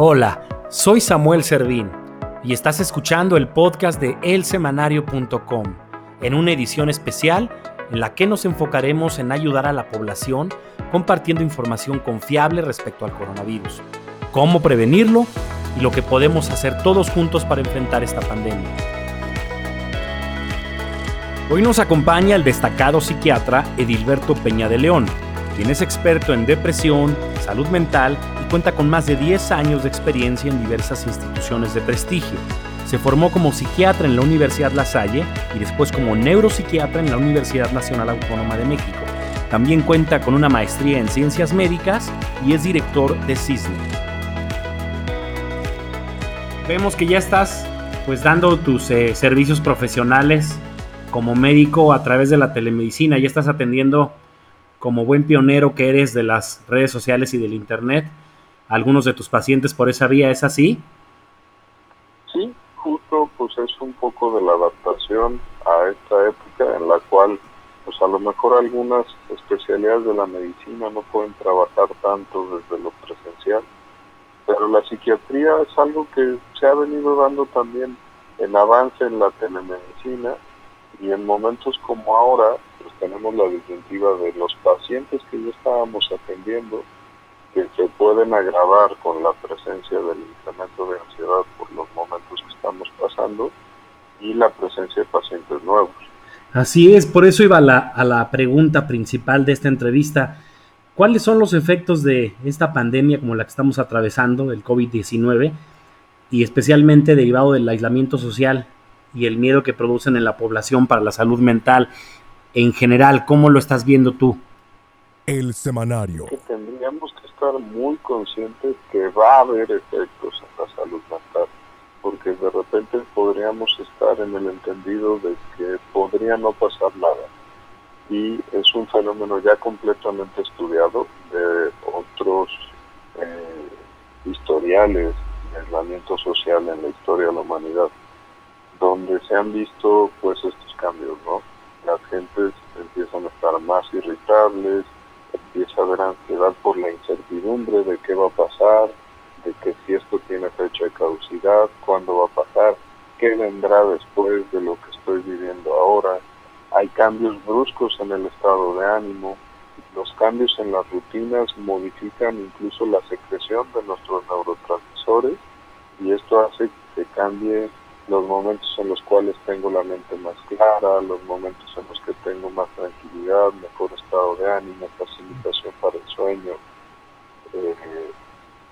Hola, soy Samuel Servín y estás escuchando el podcast de elsemanario.com en una edición especial en la que nos enfocaremos en ayudar a la población compartiendo información confiable respecto al coronavirus, cómo prevenirlo y lo que podemos hacer todos juntos para enfrentar esta pandemia. Hoy nos acompaña el destacado psiquiatra Edilberto Peña de León, quien es experto en depresión, salud mental y cuenta con más de 10 años de experiencia en diversas instituciones de prestigio. Se formó como psiquiatra en la Universidad La Salle y después como neuropsiquiatra en la Universidad Nacional Autónoma de México. También cuenta con una maestría en ciencias médicas y es director de CISNE. Vemos que ya estás pues dando tus eh, servicios profesionales como médico a través de la telemedicina, ya estás atendiendo como buen pionero que eres de las redes sociales y del Internet, algunos de tus pacientes por esa vía, ¿es así? Sí, justo pues es un poco de la adaptación a esta época en la cual pues a lo mejor algunas especialidades de la medicina no pueden trabajar tanto desde lo presencial, pero la psiquiatría es algo que se ha venido dando también en avance en la telemedicina y en momentos como ahora tenemos la disyuntiva de los pacientes que ya estábamos atendiendo que se pueden agravar con la presencia del incremento de ansiedad por los momentos que estamos pasando y la presencia de pacientes nuevos. Así es, por eso iba a la, a la pregunta principal de esta entrevista. ¿Cuáles son los efectos de esta pandemia como la que estamos atravesando, el COVID-19, y especialmente derivado del aislamiento social y el miedo que producen en la población para la salud mental en general? ¿Cómo lo estás viendo tú? El semanario. Que tendríamos que estar muy conscientes que va a haber efectos en la salud mental, porque de repente podríamos estar en el entendido de que podría no pasar nada. Y es un fenómeno ya completamente estudiado de otros eh, historiales de aislamiento social en la historia de la humanidad donde se han visto pues estos cambios, ¿no? Las gentes empiezan a estar más irritables, empieza a haber ansiedad por la incertidumbre de qué va a pasar, de que si esto tiene fecha de caducidad, cuándo va a pasar, qué vendrá después de lo que estoy viviendo ahora. Hay cambios bruscos en el estado de ánimo, los cambios en las rutinas modifican incluso la secreción de nuestros neurotransmisores y esto hace que cambie los momentos en los cuales tengo la mente más clara, los momentos en los que tengo más tranquilidad, mejor estado de ánimo, facilitación para el sueño. Eh,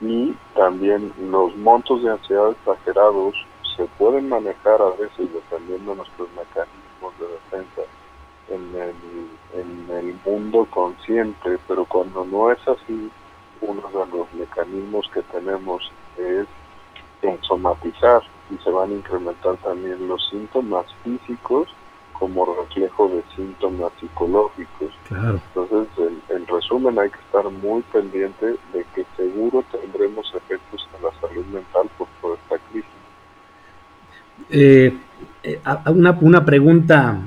y también los montos de ansiedad exagerados se pueden manejar a veces dependiendo de nuestros mecanismos de defensa en el, en el mundo consciente, pero cuando no es así, uno de los mecanismos que tenemos es en somatizar y se van a incrementar también los síntomas físicos como reflejo de síntomas psicológicos. Entonces, en, resumen, hay que estar muy pendiente de que seguro tendremos efectos en la salud mental por, toda esta crisis. Eh, eh una, una, pregunta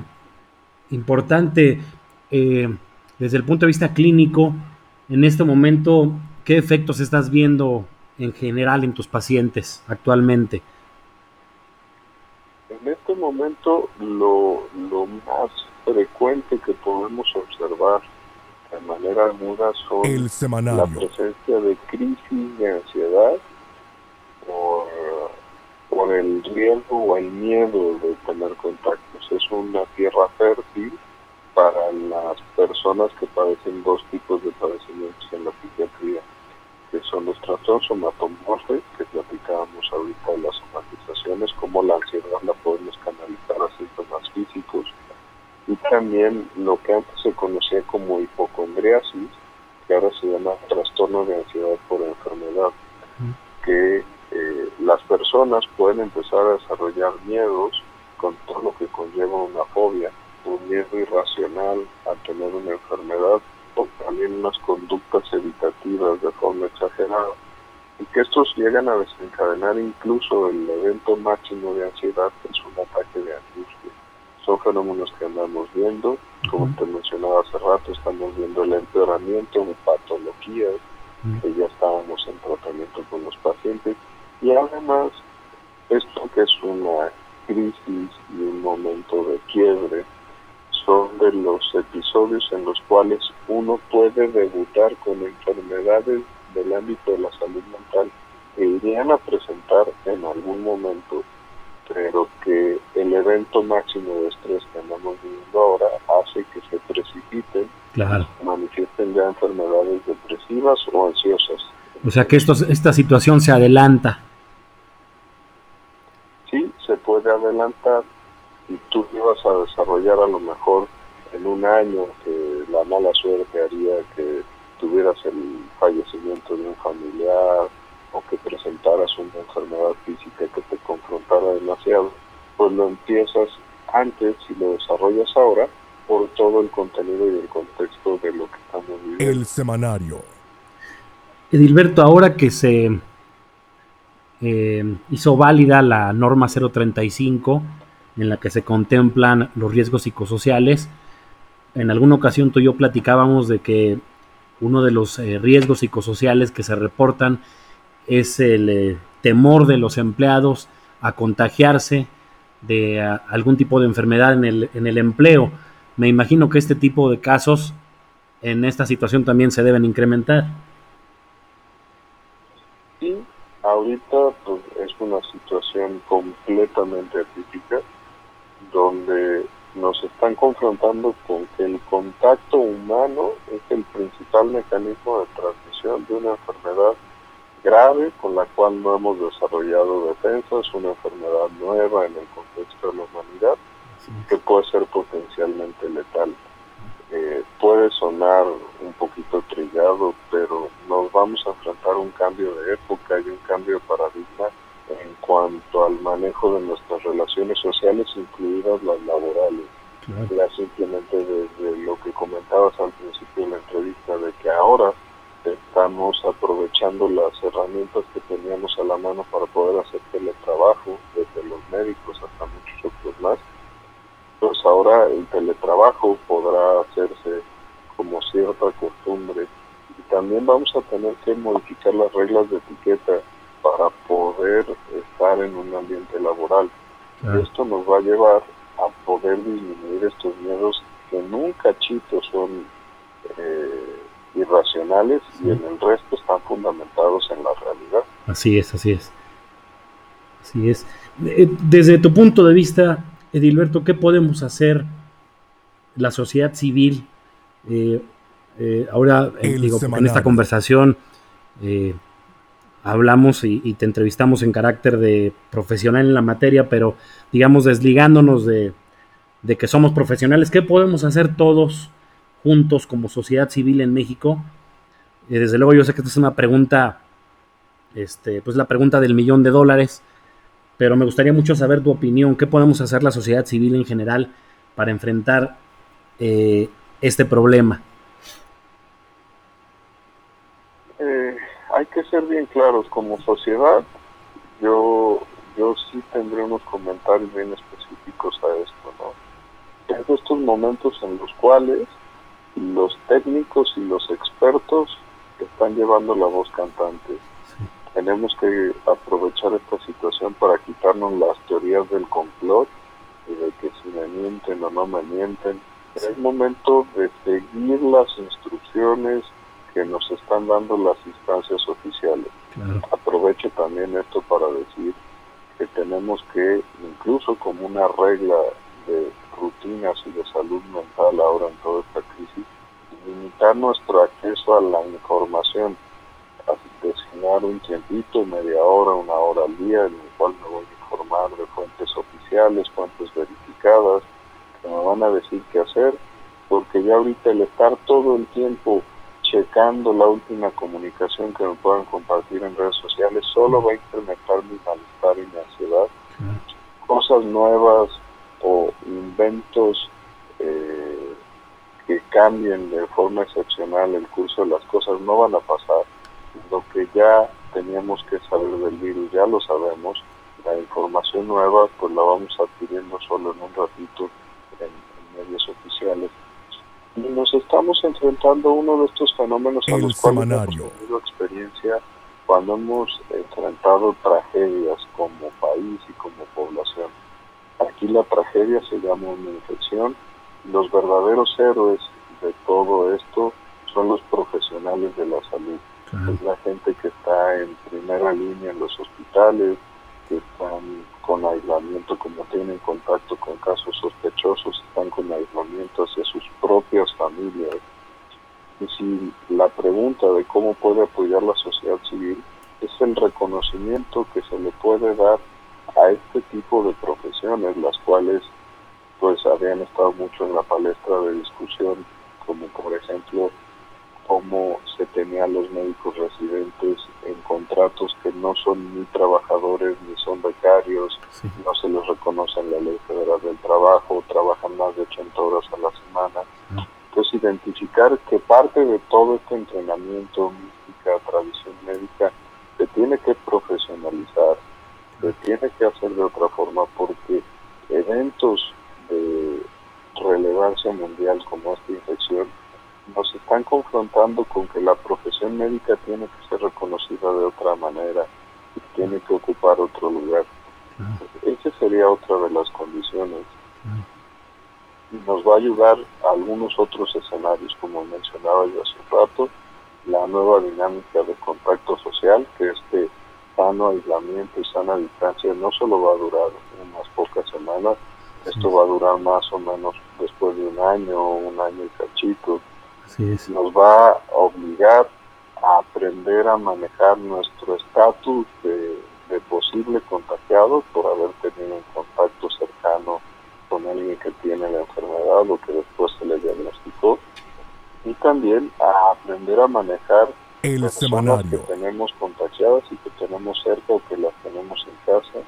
importante eh, desde el punto de vista clínico, en este momento, ¿qué efectos estás viendo en general en tus pacientes actualmente? En momento lo, lo más frecuente que podemos observar de manera aguda son la presencia de crisis de ansiedad por, por el riesgo o el miedo de tener contactos. Es una tierra fértil para las personas que padecen dos tipos de padecimientos en la psiquiatría, que son los trastornos somatomorfes, que platicábamos ahorita en las somatizaciones, como la ansiedad la podemos canalizar a síntomas físicos, y también lo que antes se conocía como hipocondriasis, que ahora se llama trastorno de ansiedad por enfermedad, que eh, las personas pueden empezar a desarrollar miedos con todo lo que conlleva una fobia, un miedo irracional a tener una enfermedad o también unas conductas evitativas de forma exagerada y que estos llegan a desencadenar incluso el evento máximo de ansiedad que es un ataque de angustia son fenómenos que andamos viendo. Como te mencionaba hace rato, estamos viendo el empeoramiento de patologías que ya estábamos en tratamiento con los pacientes. Y además, esto que es una crisis y un momento de quiebre, son de los episodios en los cuales uno puede debutar con enfermedades del ámbito de la salud mental que irían a presentar en algún momento pero que el evento máximo de estrés que andamos viviendo ahora hace que se precipiten, claro. manifiesten ya enfermedades depresivas o ansiosas. O sea que esto, esta situación se adelanta. Sí, se puede adelantar y tú ibas a desarrollar a lo mejor en un año que la mala suerte haría que tuvieras el fallecimiento de un familiar o que presentaras una enfermedad física que te confrontara demasiado, pues lo empiezas antes y lo desarrollas ahora por todo el contenido y el contexto de lo que estamos viviendo. El semanario. Edilberto, ahora que se eh, hizo válida la norma 035 en la que se contemplan los riesgos psicosociales, en alguna ocasión tú y yo platicábamos de que uno de los eh, riesgos psicosociales que se reportan es el eh, temor de los empleados a contagiarse de algún tipo de enfermedad en el, en el empleo. Me imagino que este tipo de casos en esta situación también se deben incrementar. Sí, ahorita pues, es una situación completamente atípica donde nos están confrontando con que el contacto humano es el principal mecanismo de transmisión de una enfermedad grave con la cual no hemos desarrollado defensas, una enfermedad nueva en el contexto de la humanidad que puede ser potencialmente letal. Eh, puede sonar un poquito trillado, pero nos vamos a enfrentar a un cambio de época y un cambio de paradigma en cuanto al manejo de nuestras relaciones sociales, incluidas las laborales. Ya simplemente desde lo que comentabas al principio de la entrevista, de que ahora estamos aprovechando las herramientas que teníamos a la mano para poder hacer teletrabajo, desde los médicos hasta muchos otros más. Pues ahora el teletrabajo podrá hacerse como cierta costumbre y también vamos a tener que modificar las reglas de etiqueta para poder estar en un ambiente laboral. Y esto nos va a llevar a poder disminuir estos miedos que en un cachito son eh, irracionales y en el resto están fundamentados en la realidad. Así es, así es. Así es. Eh, desde tu punto de vista, Edilberto, ¿qué podemos hacer la sociedad civil? Eh, ahora, digo, en esta conversación hablamos y, te entrevistamos en carácter de profesional en la materia, pero digamos desligándonos de, que somos profesionales, ¿qué podemos hacer todos juntos como sociedad civil en México? Eh, desde luego yo sé que esta es una pregunta, este, pues la pregunta del millón de dólares, pero me gustaría mucho saber tu opinión, ¿qué podemos hacer la sociedad civil en general para enfrentar eh, este problema? hay que ser bien claros como sociedad. Yo, yo sí tendré unos comentarios bien específicos a esto, ¿no? Es estos momentos en los cuales los técnicos y los expertos están llevando la voz cantante. Tenemos que aprovechar esta situación para quitarnos las teorías del complot y de que si me mienten o no me mienten. Es momento de seguir las instrucciones que nos están dando las instancias oficiales. Aprovecho también esto para decir que tenemos que, incluso como una regla rutinas y de salud mental ahora en toda esta crisis, limitar nuestro acceso a la información, a designar un tiempito, media hora, una hora al día, en el cual me voy a informar de fuentes oficiales, fuentes verificadas, que me van a decir qué hacer, porque ya ahorita el estar todo el tiempo checando la última comunicación que me puedan compartir en redes sociales, solo va a incrementar mi malestar y mi ansiedad. Cosas nuevas o inventos eh, que cambien de forma excepcional el curso de las cosas no van a pasar. Lo que ya teníamos que saber del virus ya lo sabemos. La información nueva pues la vamos adquiriendo solo en un ratito en medios oficiales y nos estamos enfrentando a uno de estos fenómenos a los cuales hemos tenido experiencia cuando hemos enfrentado tragedias como país. Aquí la tragedia se llama una infección. Los verdaderos héroes de todo esto son los profesionales de la salud. Es la gente que está en primera línea en los hospitales, que están con aislamiento, como tienen contacto con casos sospechosos, están con aislamiento hacia sus propias familias. Y si la pregunta de cómo puede apoyar la sociedad civil es el reconocimiento que se le puede dar a este tipo de profesiones, las cuales pues habían estado mucho en la palestra de discusión, como por ejemplo cómo se tenía a los médicos residentes en contratos que no son ni trabajadores ni son becarios, no se les reconoce en la Ley Federal del Trabajo, trabajan más de 80 horas a la semana. Entonces identificar que parte de todo este entrenamiento, mística, tradición médica, se tiene que profesionalizar, se tiene que hacer de otra forma porque eventos de relevancia mundial como esta infección nos están confrontando con que la profesión médica tiene que ser reconocida de otra manera y tiene que ocupar otro lugar. Esa sería otra de las condiciones. Y nos va a ayudar a algunos otros escenarios, como mencionaba yo hace un rato, la nueva dinámica de contacto social, sano aislamiento y sana distancia no solo va a durar unas pocas semanas, esto va a durar más o menos después de un año, un año y cachito, nos va a obligar a aprender a manejar nuestro estatus de, posible contagiado por haber tenido un contacto cercano con alguien que tiene la enfermedad o que después se le diagnosticó. Y también a aprender a manejar el personas que tenemos contagiadas y que tenemos cerca o que las tenemos en casa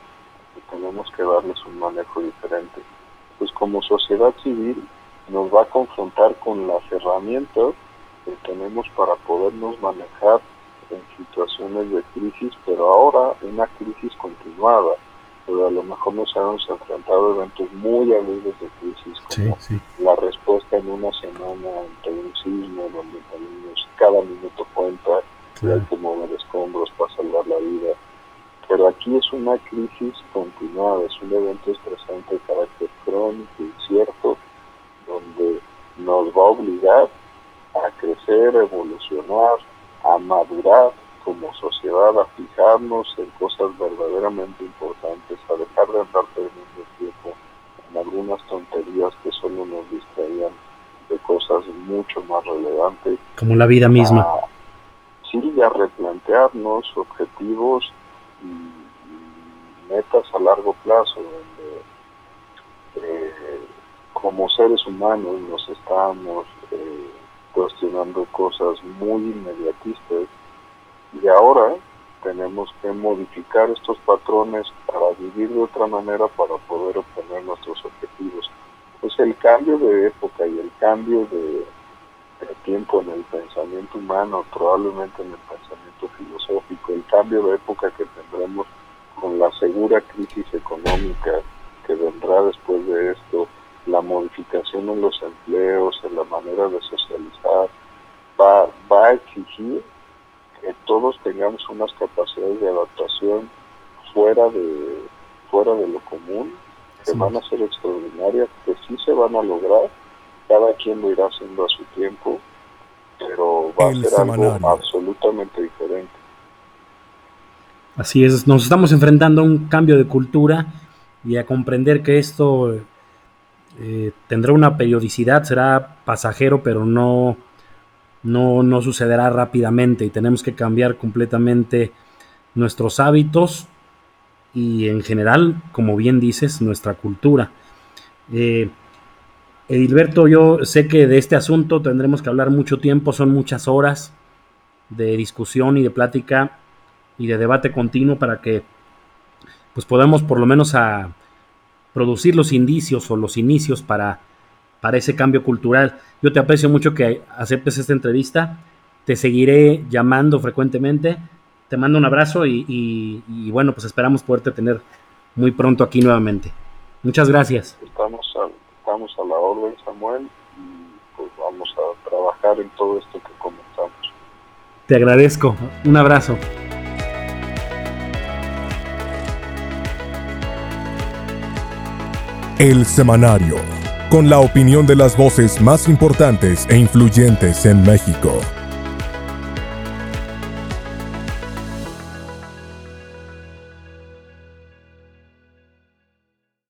y tenemos que darles un manejo diferente. Pues como sociedad civil nos va a confrontar con las herramientas que tenemos para podernos manejar en situaciones de crisis, pero ahora una crisis continuada. Pero a lo mejor nos hemos enfrentado a eventos muy agudos de crisis, como la respuesta en una semana ante un sismo, donde tenemos cada minuto cuenta, y hay que mover escombros para salvar la vida. Pero aquí es una crisis continuada, es un evento estresante de carácter crónico, incierto, donde nos va a obligar a crecer, evolucionar, a madurar como sociedad, a fijarnos en cosas verdaderamente importantes, a dejar de andar perdiendo tiempo en algunas tonterías que solo nos distraían de cosas mucho más relevantes. Como la vida misma. sí, a replantearnos objetivos y metas a largo plazo, donde eh, como seres humanos nos estamos eh, cuestionando cosas muy inmediatistas y ahora tenemos que modificar estos patrones para vivir de otra manera para poder obtener nuestros objetivos. Pues el cambio de época y el cambio de, de tiempo en el pensamiento humano, probablemente en el pensamiento filosófico, el cambio de época que tendremos con la segura crisis económica que vendrá después de esto, la modificación en los empleos, en la manera de socializar, va, va a exigir que todos tengamos unas capacidades de adaptación fuera de, fuera de lo común, que van a ser extraordinarias, que sí se van a lograr, cada quien lo irá haciendo a su tiempo, pero va a ser algo absolutamente diferente. Así es, nos estamos enfrentando a un cambio de cultura y a comprender que esto eh, tendrá una periodicidad, será pasajero, pero no, no, no sucederá rápidamente y tenemos que cambiar completamente nuestros hábitos y en general, como bien dices, nuestra cultura. Eh, Edilberto, yo sé que de este asunto tendremos que hablar mucho tiempo, son muchas horas de discusión y de plática y de debate continuo para que pues podamos por lo menos a, producir los indicios o los inicios para, para ese cambio cultural. Yo te aprecio mucho que aceptes esta entrevista, te seguiré llamando frecuentemente, te mando un abrazo y, bueno, pues esperamos poderte tener muy pronto aquí nuevamente. Muchas gracias. Estamos a, estamos a la orden, Samuel, y pues vamos a trabajar en todo esto que comenzamos. Te agradezco. Un abrazo. El Semanario con la opinión de las voces más importantes e influyentes en México.